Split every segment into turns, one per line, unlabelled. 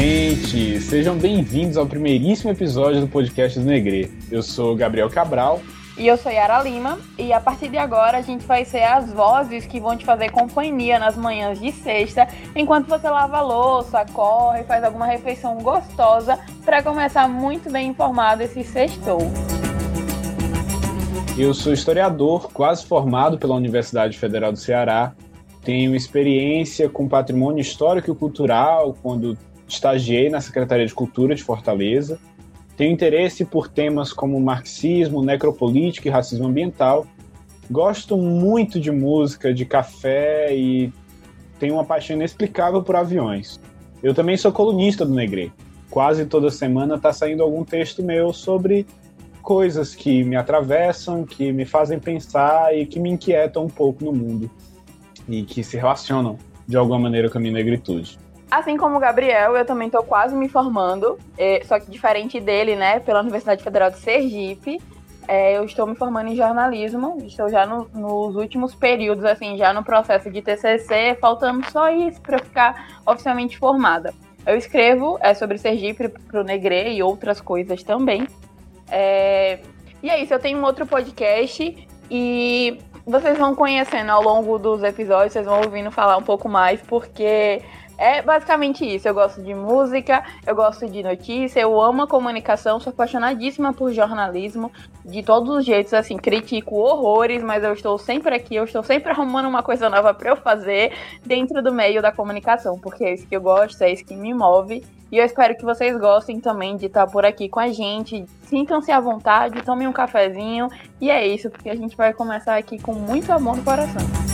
Gente! Sejam bem-vindos ao primeiríssimo episódio do podcast do Negre. Eu sou Gabriel Cabral.
E eu sou Yara Lima. E a partir de agora a gente vai ser as vozes que vão te fazer companhia nas manhãs de sexta, enquanto você lava a louça, corre, faz alguma refeição gostosa, para começar muito bem informado esse sextou.
Eu sou historiador, quase formado pela Universidade Federal do Ceará. Tenho experiência com patrimônio histórico e cultural quando estagiei na Secretaria de Cultura de Fortaleza. Tenho interesse por temas como marxismo, necropolítica e racismo ambiental. Gosto muito de música, de café e tenho uma paixão inexplicável por aviões. Eu também sou colunista do Negre. Quase toda semana está saindo algum texto meu sobre coisas que me atravessam, que me fazem pensar e que me inquietam um pouco no mundo e que se relacionam de alguma maneira com a minha negritude.
Assim como o Gabriel, eu também estou quase me formando, é, só que diferente dele, né, pela Universidade Federal de Sergipe. É, eu estou me formando em jornalismo, estou já no, nos últimos períodos, assim, já no processo de TCC, faltando só isso para ficar oficialmente formada. Eu escrevo é, sobre Sergipe para o Negre e outras coisas também. É, e é isso, eu tenho um outro podcast e vocês vão conhecendo ao longo dos episódios, vocês vão ouvindo falar um pouco mais, porque é basicamente isso. Eu gosto de música, eu gosto de notícia, eu amo a comunicação, sou apaixonadíssima por jornalismo, de todos os jeitos, assim, critico horrores, mas eu estou sempre aqui, eu estou sempre arrumando uma coisa nova para eu fazer dentro do meio da comunicação, porque é isso que eu gosto, é isso que me move. E eu espero que vocês gostem também de estar por aqui com a gente. Sintam-se à vontade, tomem um cafezinho. E é isso, porque a gente vai começar aqui com muito amor no coração.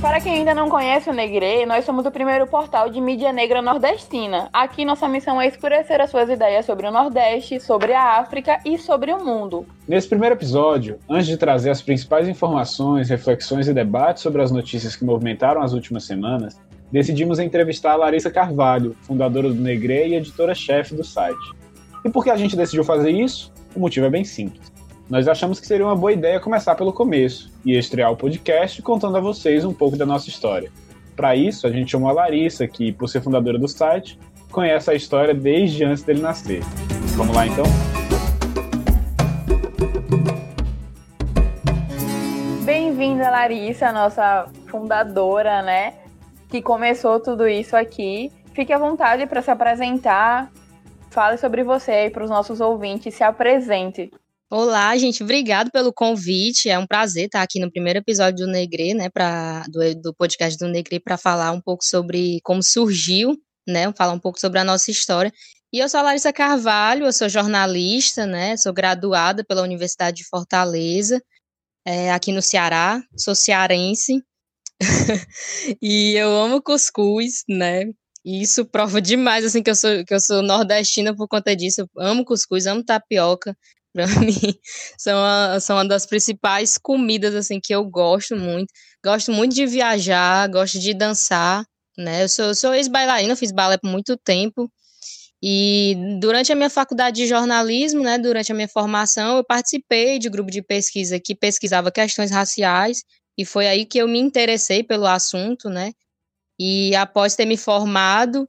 Para quem ainda não conhece o Negre, nós somos o primeiro portal de mídia negra nordestina. Aqui nossa missão é escurecer as suas ideias sobre o Nordeste, sobre a África e sobre o mundo.
Nesse primeiro episódio, antes de trazer as principais informações, reflexões e debates sobre as notícias que movimentaram as últimas semanas, decidimos entrevistar a Larissa Carvalho, fundadora do Negre e editora-chefe do site. E por que a gente decidiu fazer isso? O motivo é bem simples nós achamos que seria uma boa ideia começar pelo começo e estrear o podcast contando a vocês um pouco da nossa história. Para isso, a gente chamou a Larissa, que, por ser fundadora do site, conhece a história desde antes dele nascer. Vamos lá então?
Bem-vinda, Larissa, nossa fundadora, né? Que começou tudo isso aqui. Fique à vontade para se apresentar. Fale sobre você aí para os nossos ouvintes, se apresente.
Olá, gente, obrigado pelo convite. É um prazer estar aqui no primeiro episódio do Negre, né, pra, do, do podcast do Negre, para falar um pouco sobre como surgiu, né, falar um pouco sobre a nossa história. E eu sou a Larissa Carvalho, eu sou jornalista, né, sou graduada pela Universidade de Fortaleza, é, aqui no Ceará, sou cearense, e eu amo cuscuz, né, isso prova demais, assim, que eu sou, que eu sou nordestina por conta disso, eu amo cuscuz, amo tapioca, para mim são, a, são uma das principais comidas assim que eu gosto muito. Gosto muito de viajar, gosto de dançar, né? Eu sou, sou ex-bailarina, fiz balé por muito tempo. E durante a minha faculdade de jornalismo, né, durante a minha formação, eu participei de grupo de pesquisa que pesquisava questões raciais, e foi aí que eu me interessei pelo assunto, né? E após ter me formado,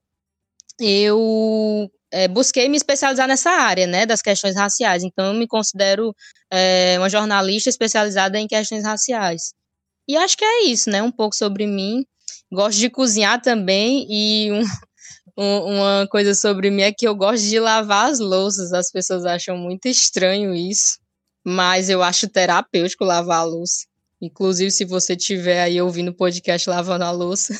eu é, busquei me especializar nessa área, né, das questões raciais. Então, eu me considero é, uma jornalista especializada em questões raciais. E acho que é isso, né, um pouco sobre mim. Gosto de cozinhar também e um, um, uma coisa sobre mim é que eu gosto de lavar as louças. As pessoas acham muito estranho isso, mas eu acho terapêutico lavar a louça. Inclusive, se você estiver aí ouvindo o podcast lavando a louça,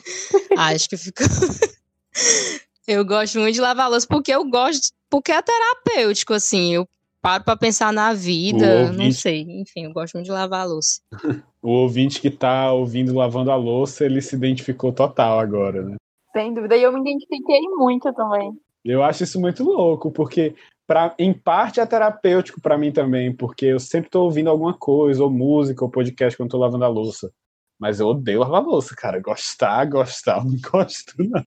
acho que ficou eu gosto muito de lavar louça porque eu gosto, porque é terapêutico, assim. Eu paro para pensar na vida, ouvinte... não sei. Enfim, eu gosto muito de lavar a louça.
o ouvinte que tá ouvindo lavando a louça, ele se identificou total agora, né?
Sem dúvida, e eu me identifiquei muito também.
Eu acho isso muito louco, porque pra, em parte é terapêutico para mim também, porque eu sempre tô ouvindo alguma coisa, ou música, ou podcast quando tô lavando a louça. Mas eu odeio lavar louça, cara. Gostar, gostar, não gosto, não.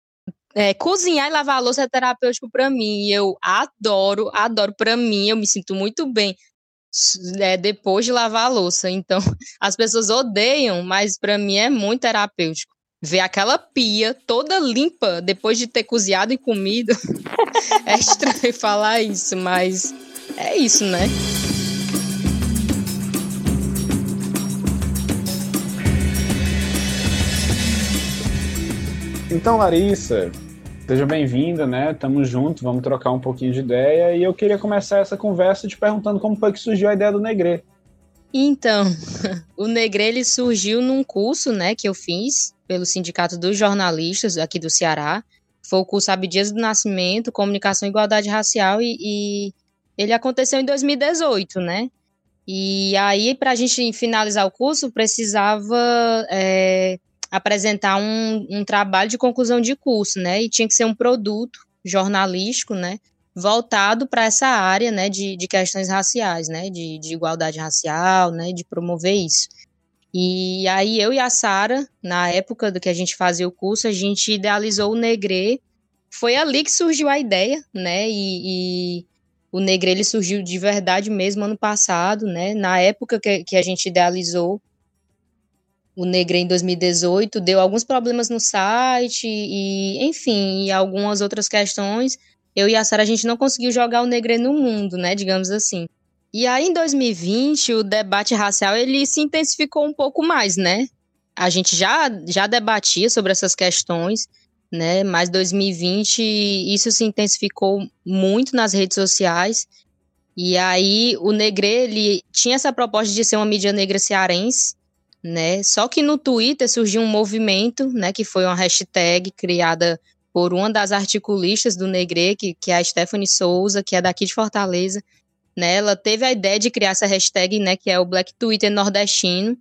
É, cozinhar e lavar a louça é terapêutico para mim. Eu adoro, adoro. Para mim, eu me sinto muito bem é, depois de lavar a louça. Então, as pessoas odeiam, mas para mim é muito terapêutico. ver aquela pia toda limpa depois de ter cozinhado e comido. é estranho falar isso, mas é isso, né?
Então, Larissa, seja bem-vinda, né? Tamo junto, vamos trocar um pouquinho de ideia. E eu queria começar essa conversa te perguntando como foi que surgiu a ideia do Negre.
Então, o Negre ele surgiu num curso, né, que eu fiz pelo Sindicato dos Jornalistas aqui do Ceará. Foi o curso Abdias do Nascimento, Comunicação e Igualdade Racial e, e ele aconteceu em 2018, né? E aí, para a gente finalizar o curso, precisava é, apresentar um, um trabalho de conclusão de curso, né? E tinha que ser um produto jornalístico, né? Voltado para essa área, né? De, de questões raciais, né? De, de igualdade racial, né? De promover isso. E aí eu e a Sara, na época do que a gente fazia o curso, a gente idealizou o Negre. Foi ali que surgiu a ideia, né? E, e o Negre ele surgiu de verdade mesmo ano passado, né? Na época que, que a gente idealizou, o Negre em 2018 deu alguns problemas no site e, enfim, e algumas outras questões. Eu e a Sara a gente não conseguiu jogar o Negre no mundo, né, digamos assim. E aí em 2020 o debate racial ele se intensificou um pouco mais, né? A gente já já debatia sobre essas questões, né? Mas 2020 isso se intensificou muito nas redes sociais. E aí o Negre ele tinha essa proposta de ser uma mídia negra cearense né? Só que no Twitter surgiu um movimento, né, que foi uma hashtag criada por uma das articulistas do Negre, que, que é a Stephanie Souza, que é daqui de Fortaleza, né? Ela teve a ideia de criar essa hashtag, né, que é o Black Twitter nordestino.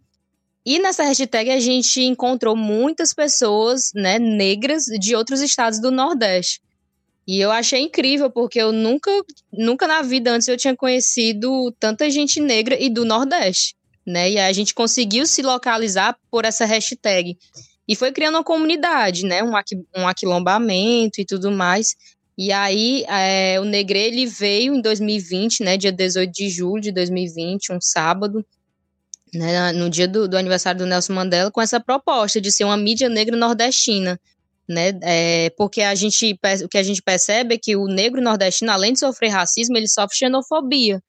E nessa hashtag a gente encontrou muitas pessoas, né, negras de outros estados do Nordeste. E eu achei incrível, porque eu nunca, nunca na vida antes eu tinha conhecido tanta gente negra e do Nordeste né? E a gente conseguiu se localizar por essa hashtag. E foi criando uma comunidade, né? Um, aqui, um aquilombamento e tudo mais. E aí, é, o Negre, ele veio em 2020, né? Dia 18 de julho de 2020, um sábado, né, no dia do, do aniversário do Nelson Mandela, com essa proposta de ser uma mídia negra nordestina, né? É, porque a gente, o que a gente percebe é que o negro nordestino, além de sofrer racismo, ele sofre xenofobia.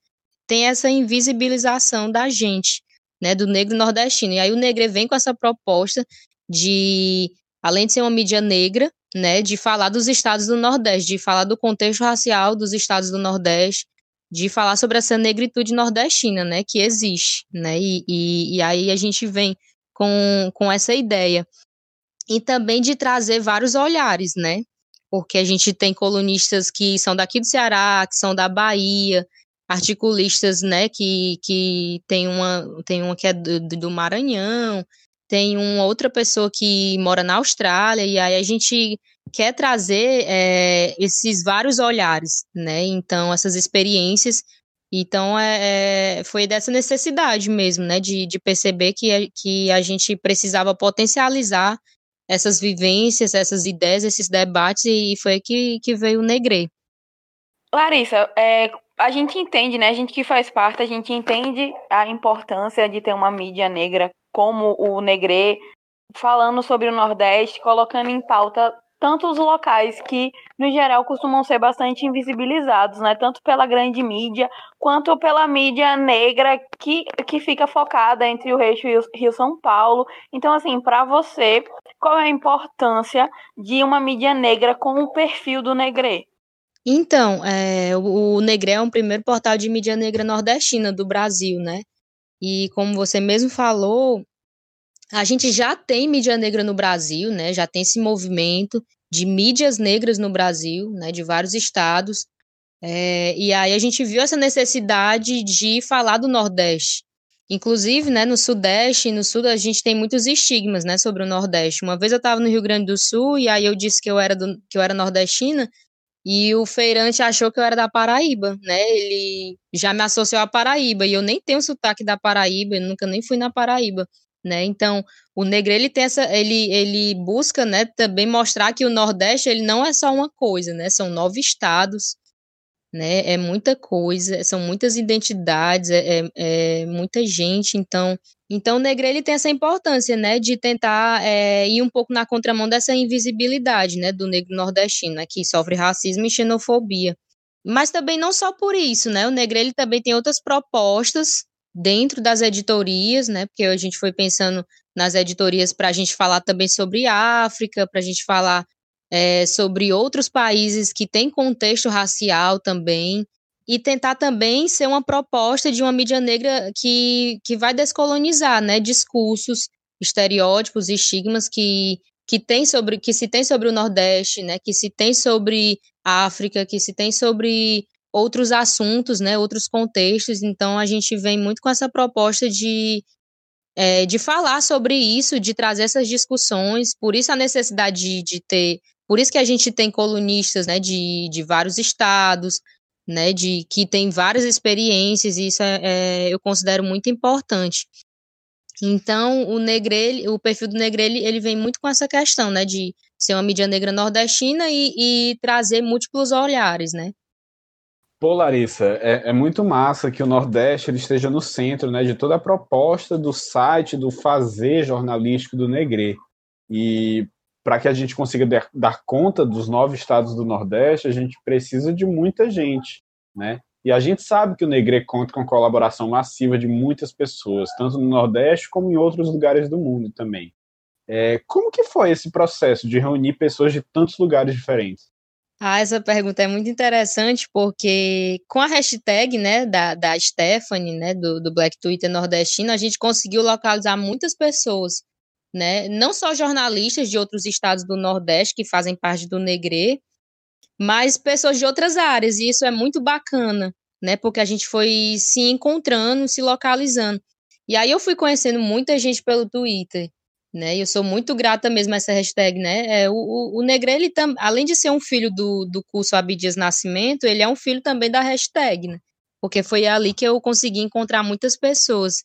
Tem essa invisibilização da gente né, do negro nordestino. E aí o Negre vem com essa proposta de, além de ser uma mídia negra, né, de falar dos estados do Nordeste, de falar do contexto racial dos estados do Nordeste, de falar sobre essa negritude nordestina, né, que existe, né, e, e, e aí a gente vem com, com essa ideia. E também de trazer vários olhares, né, porque a gente tem colunistas que são daqui do Ceará, que são da Bahia, articulistas, né, que, que tem uma, tem uma que é do, do Maranhão, tem uma outra pessoa que mora na Austrália, e aí a gente quer trazer é, esses vários olhares, né, então essas experiências, então é, é, foi dessa necessidade mesmo, né, de, de perceber que, a, que a gente precisava potencializar essas vivências, essas ideias, esses debates, e foi que, que veio o Negre.
Larissa, é, a gente entende, né? A gente que faz parte, a gente entende a importância de ter uma mídia negra como o Negre, falando sobre o Nordeste, colocando em pauta tantos locais que, no geral, costumam ser bastante invisibilizados, né? Tanto pela grande mídia quanto pela mídia negra que, que fica focada entre o Eixo e o Rio São Paulo. Então, assim, para você, qual é a importância de uma mídia negra com o perfil do Negre?
Então, é, o, Negré é o primeiro portal de mídia negra nordestina do Brasil, né? E como você mesmo falou, a gente já tem mídia negra no Brasil, né? Já tem esse movimento de mídias negras no Brasil, né? De vários estados. É, e aí a gente viu essa necessidade de falar do Nordeste. Inclusive, né, no Sudeste e no Sul a gente tem muitos estigmas, né, sobre o Nordeste. Uma vez eu estava no Rio Grande do Sul e aí eu disse que eu era do, que eu era nordestina e o feirante achou que eu era da Paraíba, né? Ele já me associou à Paraíba e eu nem tenho sotaque da Paraíba, nunca nem fui na Paraíba, né? Então, o Negre ele tem essa ele ele busca, né, também mostrar que o Nordeste ele não é só uma coisa, né? São nove estados, né? É muita coisa, são muitas identidades, é, é, é muita gente, então Então, o Negre ele tem essa importância, né, de tentar é, ir um pouco na contramão dessa invisibilidade, né, do negro nordestino, né, que sofre racismo e xenofobia. Mas também não só por isso, né, o Negre ele também tem outras propostas dentro das editorias, né, porque a gente foi pensando nas editorias para a gente falar também sobre África, para a gente falar é, sobre outros países que têm contexto racial também, e tentar também ser uma proposta de uma mídia negra que, que vai descolonizar, né, discursos, estereótipos e estigmas que, que, tem sobre, que se tem sobre o Nordeste, né, que se tem sobre a África, que se tem sobre outros assuntos, né, outros contextos. Então, a gente vem muito com essa proposta de, é, de falar sobre isso, de trazer essas discussões, por isso a necessidade de, de ter, por isso que a gente tem colunistas, né, de, de vários estados, né, de que tem várias experiências, e isso é, é, eu considero muito importante. Então, o Negrelli, o perfil do Negrelli, ele vem muito com essa questão, né, de ser uma mídia negra nordestina e, e trazer múltiplos olhares, né.
Pô, Larissa, é, é, muito massa que o Nordeste ele esteja no centro né, de toda a proposta do site, do fazer jornalístico do Negre. E para que a gente consiga dar, dar conta dos nove estados do Nordeste, a gente precisa de muita gente, né? E a gente sabe que o Negre conta com a colaboração massiva de muitas pessoas, tanto no Nordeste como em outros lugares do mundo também. É, como que foi esse processo de reunir pessoas de tantos lugares diferentes?
Ah, essa pergunta é muito interessante porque com a hashtag, né, da, da Stephanie, né, do, do Black Twitter nordestino, a gente conseguiu localizar muitas pessoas né? Não só jornalistas de outros estados do Nordeste que fazem parte do Negre, mas pessoas de outras áreas, e isso é muito bacana, né? Porque a gente foi se encontrando, se localizando. E aí eu fui conhecendo muita gente pelo Twitter, né? E eu sou muito grata mesmo a essa hashtag, né? É, o, o, o Negre, ele tam, além de ser um filho do, do curso Abdias Nascimento, ele é um filho também da hashtag, né? Porque foi ali que eu consegui encontrar muitas pessoas.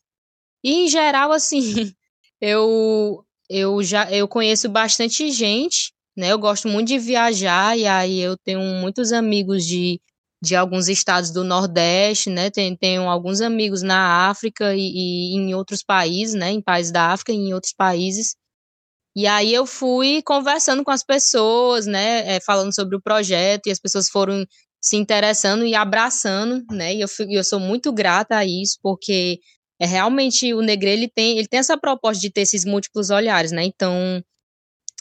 E em geral, assim, eu eu já eu conheço bastante gente, né? Eu gosto muito de viajar e aí eu tenho muitos amigos de, de alguns estados do Nordeste, né? Tenho, tenho alguns amigos na África e, e em outros países, né? Em países da África e em outros países. E aí eu fui conversando com as pessoas, né? É, falando sobre o projeto e as pessoas foram se interessando e abraçando, né? E eu, eu sou muito grata a isso, porque é realmente o Negre ele tem, ele tem essa proposta de ter esses múltiplos olhares, né? Então,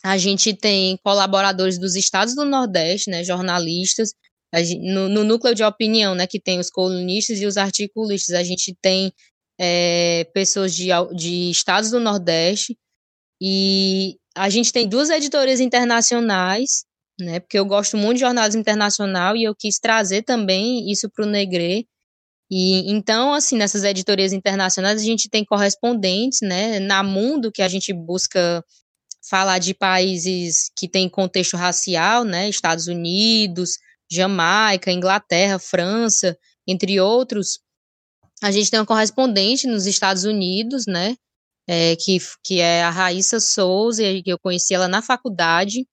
a gente tem colaboradores dos estados do Nordeste, né, jornalistas, gente, no, no, núcleo de opinião, né, que tem os colunistas e os articulistas, a gente tem é, pessoas de, de estados do Nordeste. E a gente tem duas editorias internacionais, né, porque eu gosto muito de jornalismo internacional e eu quis trazer também isso para o Negre, e então, assim, nessas editorias internacionais, a gente tem correspondentes, né? Na Mundo, que a gente busca falar de países que têm contexto racial, né? Estados Unidos, Jamaica, Inglaterra, França, entre outros. A gente tem uma correspondente nos Estados Unidos, né? É, que, que é a Raíssa Souza, que eu conheci ela na faculdade.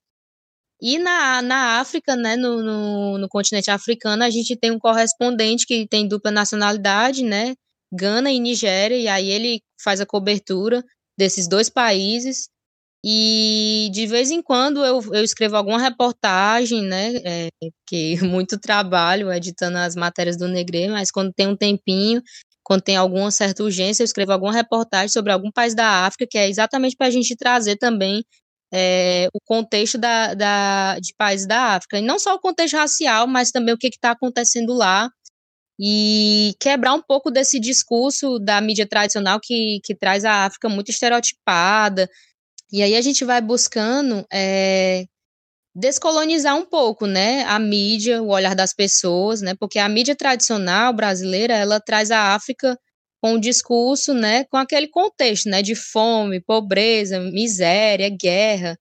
E na, na África, né, no, no, no, continente africano, a gente tem um correspondente que tem dupla nacionalidade, né, Gana e Nigéria, e aí ele faz a cobertura desses dois países. E de vez em quando eu, eu escrevo alguma reportagem, né, é, que muito trabalho editando as matérias do Negre, mas quando tem um tempinho, quando tem alguma certa urgência, eu escrevo alguma reportagem sobre algum país da África, que é exatamente para a gente trazer também é, o contexto da, da, de países da África. E não só o contexto racial, mas também o que está acontecendo lá. E quebrar um pouco desse discurso da mídia tradicional que, que traz a África muito estereotipada. E aí a gente vai buscando é, descolonizar um pouco, né, a mídia, o olhar das pessoas, né, porque a mídia tradicional brasileira, ela traz a África com o discurso, né, com aquele contexto, né, de fome, pobreza, miséria, guerra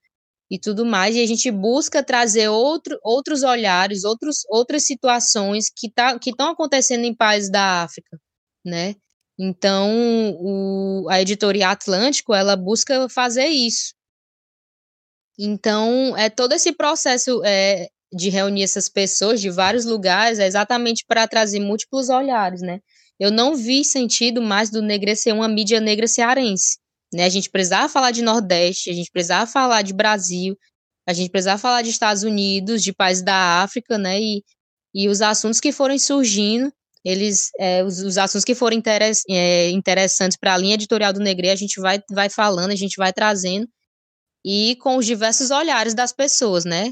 e tudo mais, e a gente busca trazer outro, outros olhares, outros, outras situações que tá, estão acontecendo em países da África, né? Então, o, a editoria Atlântico, ela busca fazer isso. Então, é todo esse processo é, de reunir essas pessoas de vários lugares é exatamente para trazer múltiplos olhares, né? Eu não vi sentido mais do Negre ser uma mídia negra cearense. Né? A gente precisava falar de Nordeste, a gente precisava falar de Brasil, a gente precisava falar de Estados Unidos, de países da África, né? E, e os assuntos que foram surgindo, eles, é, os, os, assuntos que forem interess, é, interessantes para a linha editorial do Negre, a gente vai, vai falando, a gente vai trazendo, e com os diversos olhares das pessoas, né?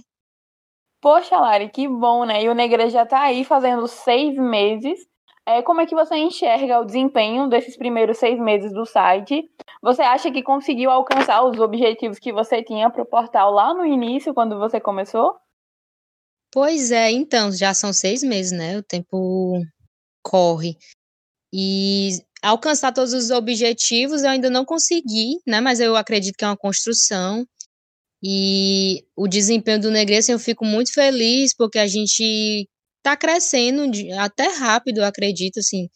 Poxa, Lari, que bom, né? E o Negre já está aí fazendo seis meses. É, como é que você enxerga o desempenho desses primeiros seis meses do site? Você acha que conseguiu alcançar os objetivos que você tinha para o portal lá no início, quando você começou?
Pois é, então, já são seis meses, né? O tempo corre. E alcançar todos os objetivos eu ainda não consegui, né? Mas eu acredito que é uma construção. E o desempenho do Negresco eu fico muito feliz porque a gente tá crescendo até rápido, acredito, assim.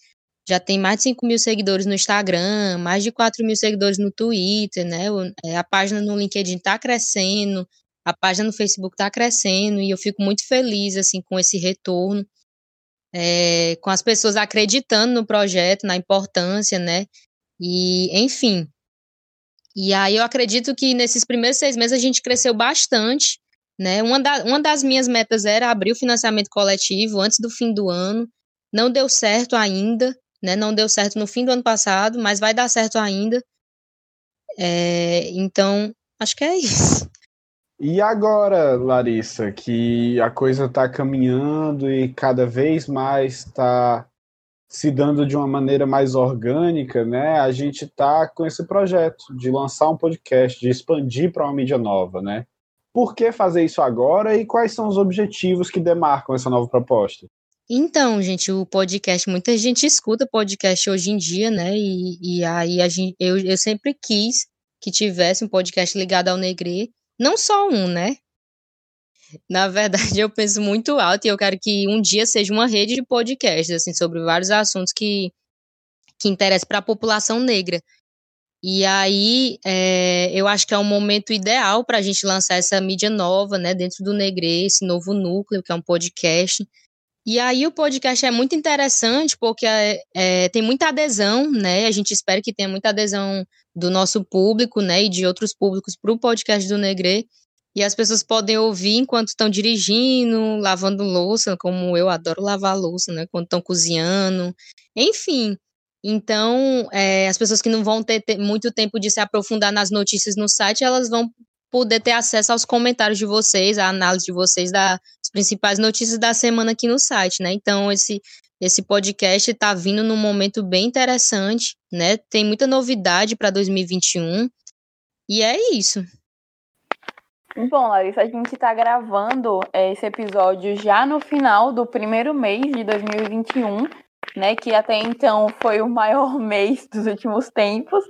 Já tem mais de 5 mil seguidores no Instagram, mais de 4 mil seguidores no Twitter, né? É, a página no LinkedIn tá crescendo, a página no Facebook tá crescendo, e eu fico muito feliz, assim, com esse retorno. É, com as pessoas acreditando no projeto, na importância, né? E, enfim, e aí eu acredito que nesses primeiros seis meses a gente cresceu bastante, né? Uma, da, uma das minhas metas era abrir o financiamento coletivo antes do fim do ano. Não deu certo ainda, né? Não deu certo no fim do ano passado, mas vai dar certo ainda. É, então, acho que é isso.
E agora, Larissa, que a coisa está caminhando e cada vez mais está se dando de uma maneira mais orgânica, né? A gente está com esse projeto de lançar um podcast, de expandir para uma mídia nova, né? Por que fazer isso agora e quais são os objetivos que demarcam essa nova proposta?
Então, gente, o podcast, muita gente escuta podcast hoje em dia, né? E, e aí a gente, eu, eu sempre quis que tivesse um podcast ligado ao Negre, não só um, né? Na verdade, eu penso muito alto e eu quero que um dia seja uma rede de podcasts, assim, sobre vários assuntos que, que interessam para a população negra. E aí, é, eu acho que é um momento ideal para a gente lançar essa mídia nova, né, dentro do Negre, esse novo núcleo, que é um podcast. E aí, o podcast é muito interessante porque é, tem muita adesão, né, a gente espera que tenha muita adesão do nosso público, né, e de outros públicos para o podcast do Negre. E as pessoas podem ouvir enquanto estão dirigindo, lavando louça, como eu adoro lavar louça, né? Quando estão cozinhando, enfim. Então, é, as pessoas que não vão ter, ter muito tempo de se aprofundar nas notícias no site, elas vão poder ter acesso aos comentários de vocês, à análise de vocês das principais notícias da semana aqui no site, né? Então, esse, esse podcast está vindo num momento bem interessante, né? Tem muita novidade para 2021. E é isso.
Bom, Larissa, a gente está gravando é, esse episódio já no final do primeiro mês de 2021, né? Que até então foi o maior mês dos últimos tempos.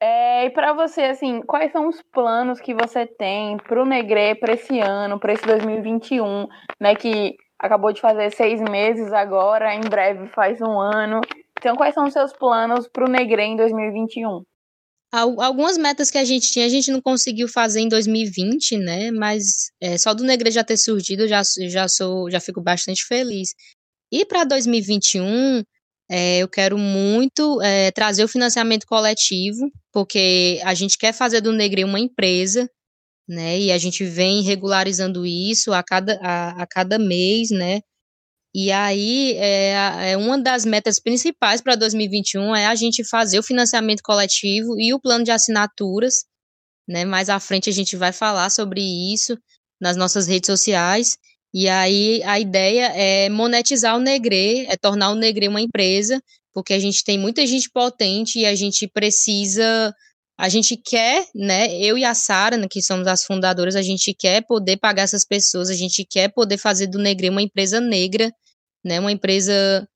É, e para você, assim, quais são os planos que você tem para o Negre para esse ano, para esse 2021, né? Que acabou de fazer seis meses agora, em breve faz um ano. Então, quais são os seus planos para o Negre em 2021?
Algumas metas que a gente tinha, a gente não conseguiu fazer em 2020, né? Mas é, só do Negre já ter surgido, já, já sou, já fico bastante feliz. E para 2021, é, eu quero muito é, trazer o financiamento coletivo, porque a gente quer fazer do Negre uma empresa, né? E a gente vem regularizando isso a cada, a, a cada mês, né? E aí, é, é uma das metas principais para 2021 é a gente fazer o financiamento coletivo e o plano de assinaturas. Né? Mais à frente a gente vai falar sobre isso nas nossas redes sociais. E aí a ideia é monetizar o Negre, é tornar o Negre uma empresa, porque a gente tem muita gente potente e a gente precisa, a gente quer, né? Eu e a Sara, né, que somos as fundadoras, a gente quer poder pagar essas pessoas, a gente quer poder fazer do Negre uma empresa negra né? Uma empresa.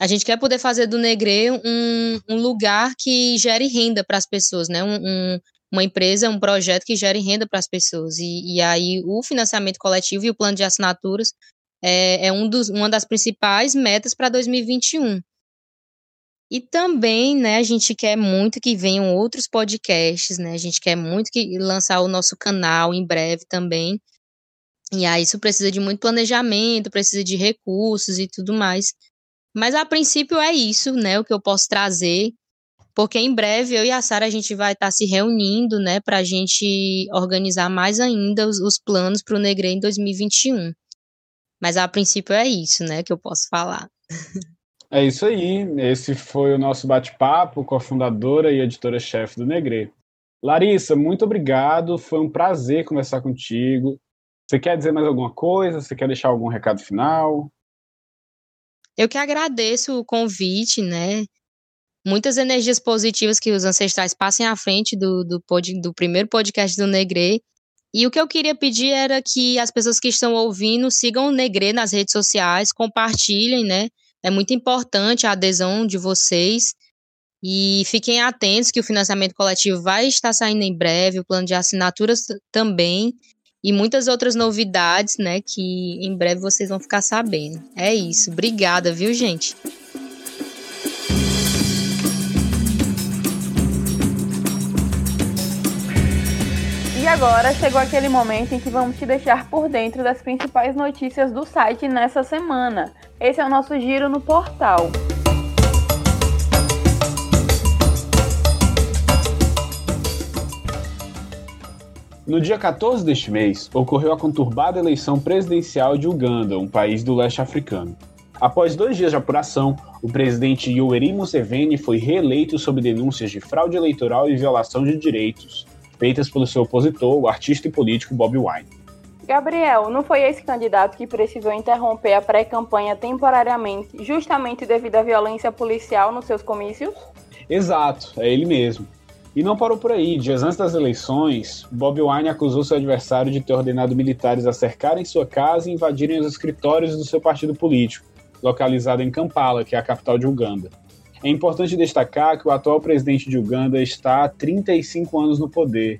A gente quer poder fazer do Negre um, um lugar que gere renda para as pessoas, né? Um, um, uma empresa, um projeto que gere renda para as pessoas. E, e aí o financiamento coletivo e o plano de assinaturas é, é um dos, uma das principais metas para 2021. E também, né, a gente quer muito que venham outros podcasts, né? A gente quer muito que lançar o nosso canal em breve também, e aí isso precisa de muito planejamento, precisa de recursos e tudo mais. Mas a princípio é isso, né? O que eu posso trazer. Porque em breve eu e a Sara a gente vai estar tá se reunindo, né, para a gente organizar mais ainda os, os planos para o Negre em 2021. Mas a princípio é isso, né, que eu posso falar.
É isso aí. Esse foi o nosso bate-papo com a fundadora e editora-chefe do Negre. Larissa, muito obrigado. Foi um prazer conversar contigo. Você quer dizer mais alguma coisa? Você quer deixar algum recado final?
Eu que agradeço o convite, né? Muitas energias positivas que os ancestrais passem à frente do, do, pod, do primeiro podcast do Negre. E o que eu queria pedir era que as pessoas que estão ouvindo sigam o Negre nas redes sociais, compartilhem, né? É muito importante a adesão de vocês. E fiquem atentos que o financiamento coletivo vai estar saindo em breve, o plano de assinaturas também e muitas outras novidades, né, que em breve vocês vão ficar sabendo. É isso. Obrigada, viu, gente?
E agora chegou aquele momento em que vamos te deixar por dentro das principais notícias do site nessa semana. Esse é o nosso giro no portal.
No dia 14 deste mês, ocorreu a conturbada eleição presidencial de Uganda, um país do leste africano. Após dois dias de apuração, o presidente Yoweri Museveni foi reeleito sob denúncias de fraude eleitoral e violação de direitos, feitas pelo seu opositor, o artista e político Bobi Wine.
Gabriel, não foi esse candidato que precisou interromper a pré-campanha temporariamente, justamente devido à violência policial nos seus comícios?
Exato, é ele mesmo. E não parou por aí. Dias antes das eleições, Bob Wine acusou seu adversário de ter ordenado militares a cercarem sua casa e invadirem os escritórios do seu partido político, localizado em Kampala, que é a capital de Uganda. É importante destacar que o atual presidente de Uganda está há 35 anos no poder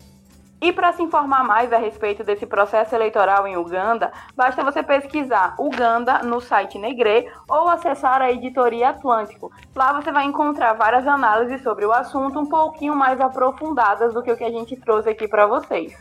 e para se informar mais a respeito desse processo eleitoral em Uganda, basta você pesquisar Uganda no site Negre ou acessar a editoria Atlântico. Lá você vai encontrar várias análises sobre o assunto um pouquinho mais aprofundadas do que o que a gente trouxe aqui para vocês.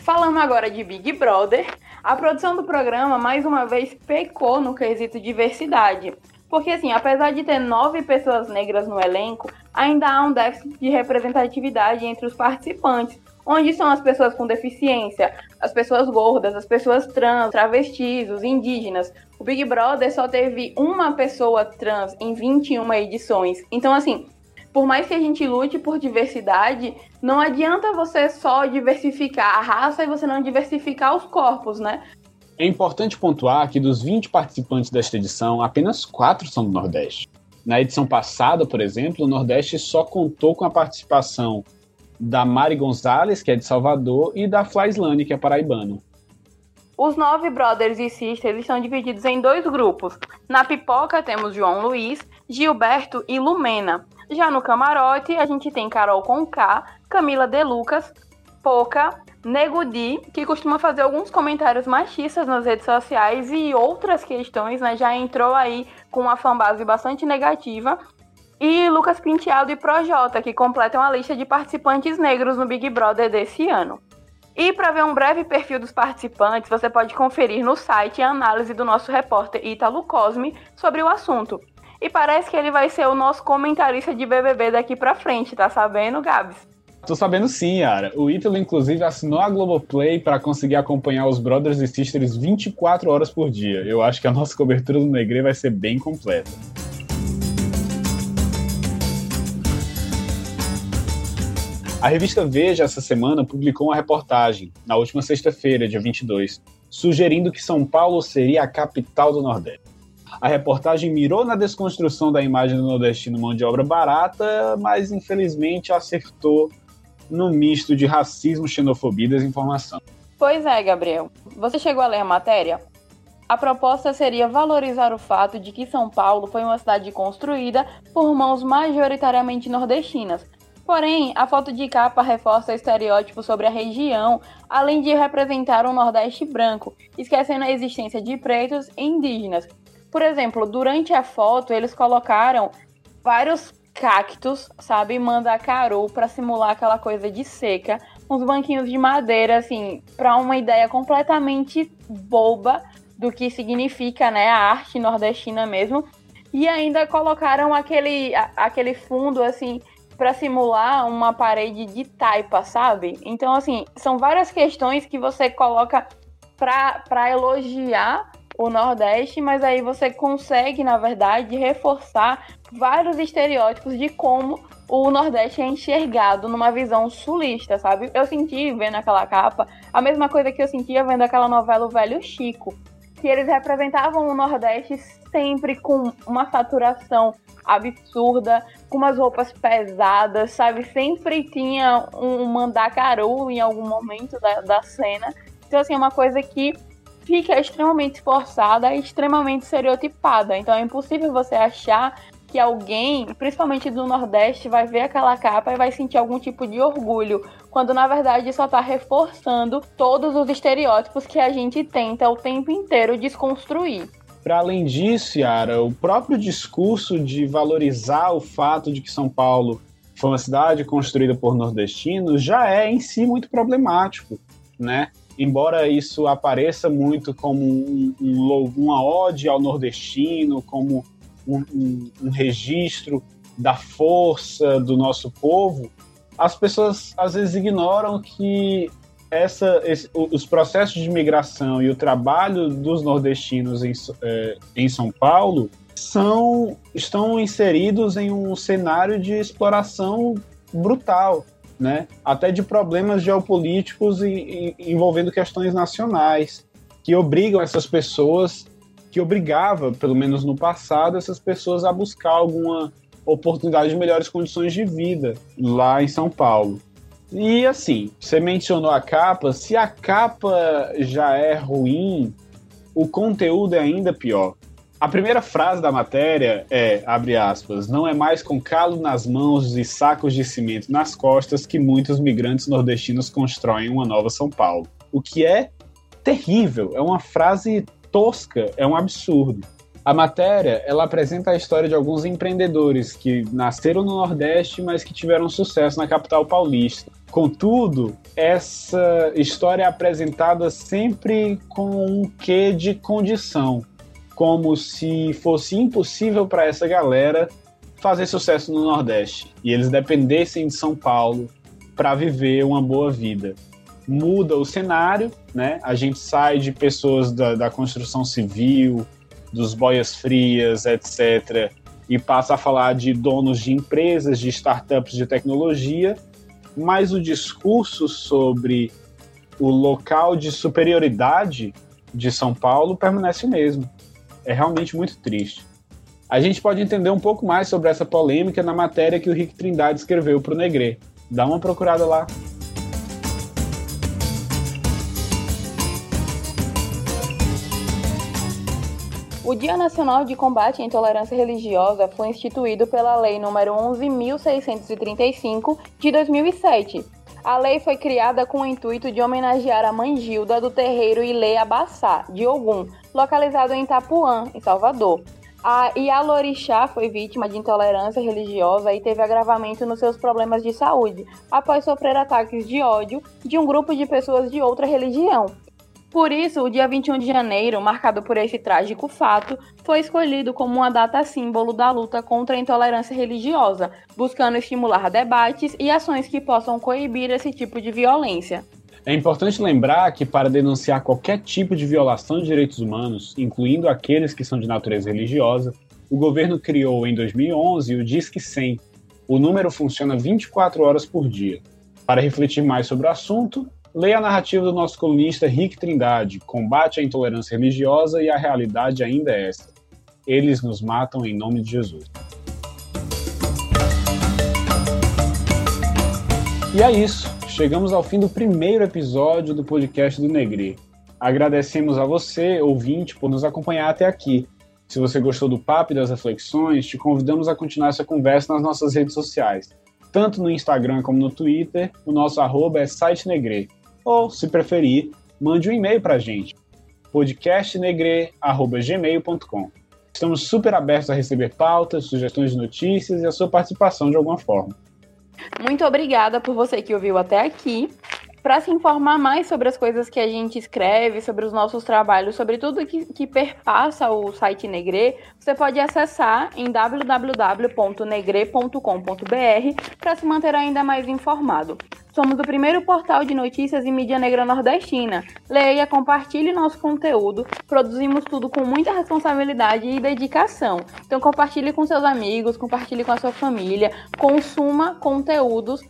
Falando agora de Big Brother, a produção do programa mais uma vez pecou no quesito diversidade. Porque, assim, apesar de ter nove pessoas negras no elenco, ainda há um déficit de representatividade entre os participantes. Onde são as pessoas com deficiência, as pessoas gordas, as pessoas trans, travestis, os indígenas. O Big Brother só teve uma pessoa trans em 21 edições. Então, assim, por mais que a gente lute por diversidade, não adianta você só diversificar a raça e você não diversificar os corpos, né?
É importante pontuar que dos 20 participantes desta edição, apenas 4 são do Nordeste. Na edição passada, por exemplo, o Nordeste só contou com a participação da Mari Gonzalez, que é de Salvador, e da Flaislane, que é paraibana.
Os nove brothers e sisters estão divididos em dois grupos. Na pipoca temos João Luiz, Gilberto e Lumena. Já no camarote a gente tem Carol Conká, Camila De Lucas, Poca, Nego Di, que costuma fazer alguns comentários machistas nas redes sociais e outras questões, né? Já entrou aí com uma fanbase bastante negativa. E Lucas Penteado e Projota, que completam a lista de participantes negros no Big Brother desse ano. E para ver um breve perfil dos participantes, você pode conferir no site a análise do nosso repórter Ítalo Cosme sobre o assunto. E parece que ele vai ser o nosso comentarista de BBB daqui para frente, tá sabendo, Gabs?
Tô sabendo sim, Yara. O Ítalo, inclusive, assinou a Globoplay para conseguir acompanhar os Brothers e Sisters 24 horas por dia. Eu acho que a nossa cobertura do Negre vai ser bem completa. A revista Veja, essa semana, publicou uma reportagem, na última sexta-feira, dia 22, sugerindo que São Paulo seria a capital do Nordeste. A reportagem mirou na desconstrução da imagem do nordestino mão de obra barata, mas infelizmente acertou no misto de racismo, xenofobia e desinformação.
Pois é, Gabriel. Você chegou a ler a matéria? A proposta seria valorizar o fato de que São Paulo foi uma cidade construída por mãos majoritariamente nordestinas. Porém, a foto de capa reforça estereótipos sobre a região, além de representar um Nordeste branco, esquecendo a existência de pretos e indígenas. Por exemplo, durante a foto, eles colocaram vários cactos, sabe, mandacaru para simular aquela coisa de seca, uns banquinhos de madeira, assim, para uma ideia completamente boba do que significa, né, a arte nordestina mesmo. E ainda colocaram aquele, aquele fundo, assim, para simular uma parede de taipa, sabe? Então, assim, são várias questões que você coloca para elogiar o Nordeste, mas aí você consegue, na verdade, reforçar vários estereótipos de como o Nordeste é enxergado numa visão sulista, sabe? Eu senti vendo aquela capa a mesma coisa que eu sentia vendo aquela novela O Velho Chico, que eles representavam o Nordeste sempre com uma saturação absurda, com umas roupas pesadas, sabe? Sempre tinha um mandacaru em algum momento da, da cena. Então, assim, é uma coisa que fica extremamente forçada e extremamente estereotipada. Então, é impossível você achar que alguém, principalmente do Nordeste, vai ver aquela capa e vai sentir algum tipo de orgulho, quando na verdade só está reforçando todos os estereótipos que a gente tenta o tempo inteiro desconstruir.
Para além disso, Yara, o próprio discurso de valorizar o fato de que São Paulo foi uma cidade construída por nordestinos já é em si muito problemático, né? Embora isso apareça muito como um, um, uma ode ao nordestino, como um, um, um registro da força do nosso povo, as pessoas às vezes ignoram que essa, esse, os processos de migração e o trabalho dos nordestinos em, é, em São Paulo são, estão inseridos em um cenário de exploração brutal, né? até de problemas geopolíticos e, e, envolvendo questões nacionais, que obrigam essas pessoas que obrigava, pelo menos no passado, essas pessoas a buscar alguma oportunidade de melhores condições de vida lá em São Paulo. E assim, você mencionou a capa, se a capa já é ruim, o conteúdo é ainda pior. A primeira frase da matéria é, abre aspas, não é mais com calo nas mãos e sacos de cimento nas costas que muitos migrantes nordestinos constroem uma nova São Paulo. O que é terrível, é uma frase tosca, é um absurdo. A matéria, ela apresenta a história de alguns empreendedores que nasceram no Nordeste, mas que tiveram sucesso na capital paulista. Contudo, essa história é apresentada sempre com um quê de condição, como se fosse impossível para essa galera fazer sucesso no Nordeste e eles dependessem de São Paulo para viver uma boa vida muda o cenário, né? A gente sai de pessoas da, da construção civil, dos boias frias, etc., e passa a falar de donos de empresas, de startups de tecnologia, mas o discurso sobre o local de superioridade de São Paulo permanece o mesmo. É realmente muito triste. A gente pode entender um pouco mais sobre essa polêmica na matéria que o Rick Trindade escreveu para o Negré. Dá uma procurada lá.
O Dia Nacional de Combate à Intolerância Religiosa foi instituído pela Lei nº 11.635 de 2007. A lei foi criada com o intuito de homenagear a mãe Gilda do terreiro Ilê Abassá, de Ogum, localizado em Itapuã, em Salvador. A Ialorixá foi vítima de intolerância religiosa e teve agravamento nos seus problemas de saúde após sofrer ataques de ódio de um grupo de pessoas de outra religião. Por isso, o dia 21 de janeiro, marcado por esse trágico fato, foi escolhido como uma data símbolo da luta contra a intolerância religiosa, buscando estimular debates e ações que possam coibir esse tipo de violência.
É importante lembrar que, para denunciar qualquer tipo de violação de direitos humanos, incluindo aqueles que são de natureza religiosa, o governo criou em 2011 o Disque 100. O número funciona 24 horas por dia. Para refletir mais sobre o assunto, Leia a narrativa do nosso colunista Rick Trindade, Combate à Intolerância Religiosa e a Realidade Ainda é Esta. Eles nos matam em nome de Jesus. E é isso. Chegamos ao fim do primeiro episódio do podcast do Negri. Agradecemos a você, ouvinte, por nos acompanhar até aqui. Se você gostou do papo e das reflexões, te convidamos a continuar essa conversa nas nossas redes sociais. Tanto no Instagram como no Twitter, o nosso arroba é sitenegre ou, se preferir, mande um e-mail para a gente, podcastnegre.gmail.com. Estamos super abertos a receber pautas, sugestões de notícias e a sua participação de alguma forma.
Muito obrigada por você que ouviu até aqui. Para se informar mais sobre as coisas que a gente escreve, sobre os nossos trabalhos, sobre tudo que, que perpassa o site Negre, você pode acessar em www.negre.com.br para se manter ainda mais informado. Somos o primeiro portal de notícias e mídia negra nordestina. Leia, compartilhe nosso conteúdo. Produzimos tudo com muita responsabilidade e dedicação. Então compartilhe com seus amigos, compartilhe com a sua família, consuma conteúdos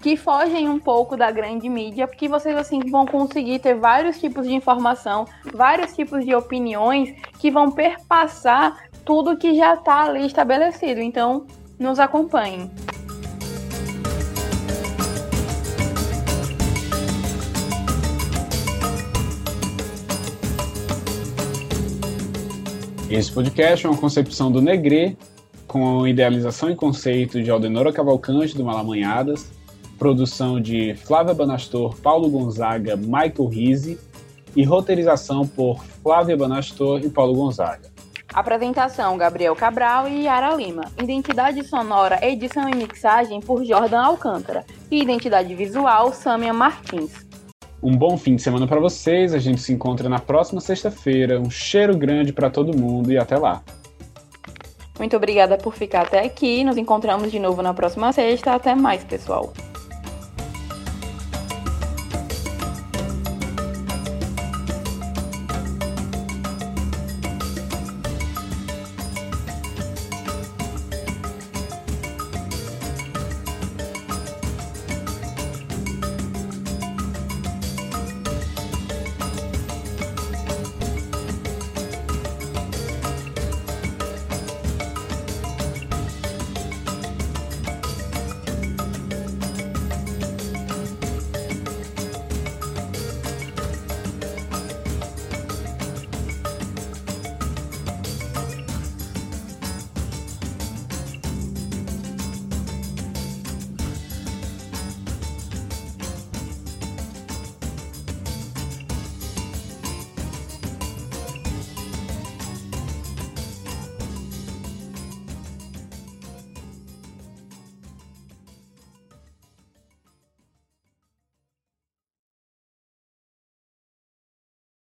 que fogem um pouco da grande mídia, porque vocês assim vão conseguir ter vários tipos de informação, vários tipos de opiniões que vão perpassar tudo que já está ali estabelecido. Então, nos acompanhem.
Esse podcast é uma concepção do Negre, com idealização e conceito de Aldenora Cavalcante, do Malamanhadas, produção de Flávia Banastor, Paulo Gonzaga, Michael Rizzi e roteirização por Flávia Banastor e Paulo Gonzaga.
Apresentação: Gabriel Cabral e Yara Lima. Identidade sonora, edição e mixagem por Jordan Alcântara. E identidade visual, Samia Martins.
Um bom fim de semana para vocês. A gente se encontra na próxima sexta-feira. Um cheiro grande para todo mundo e até lá.
Muito obrigada por ficar até aqui. Nos encontramos de novo na próxima sexta. Até mais, pessoal.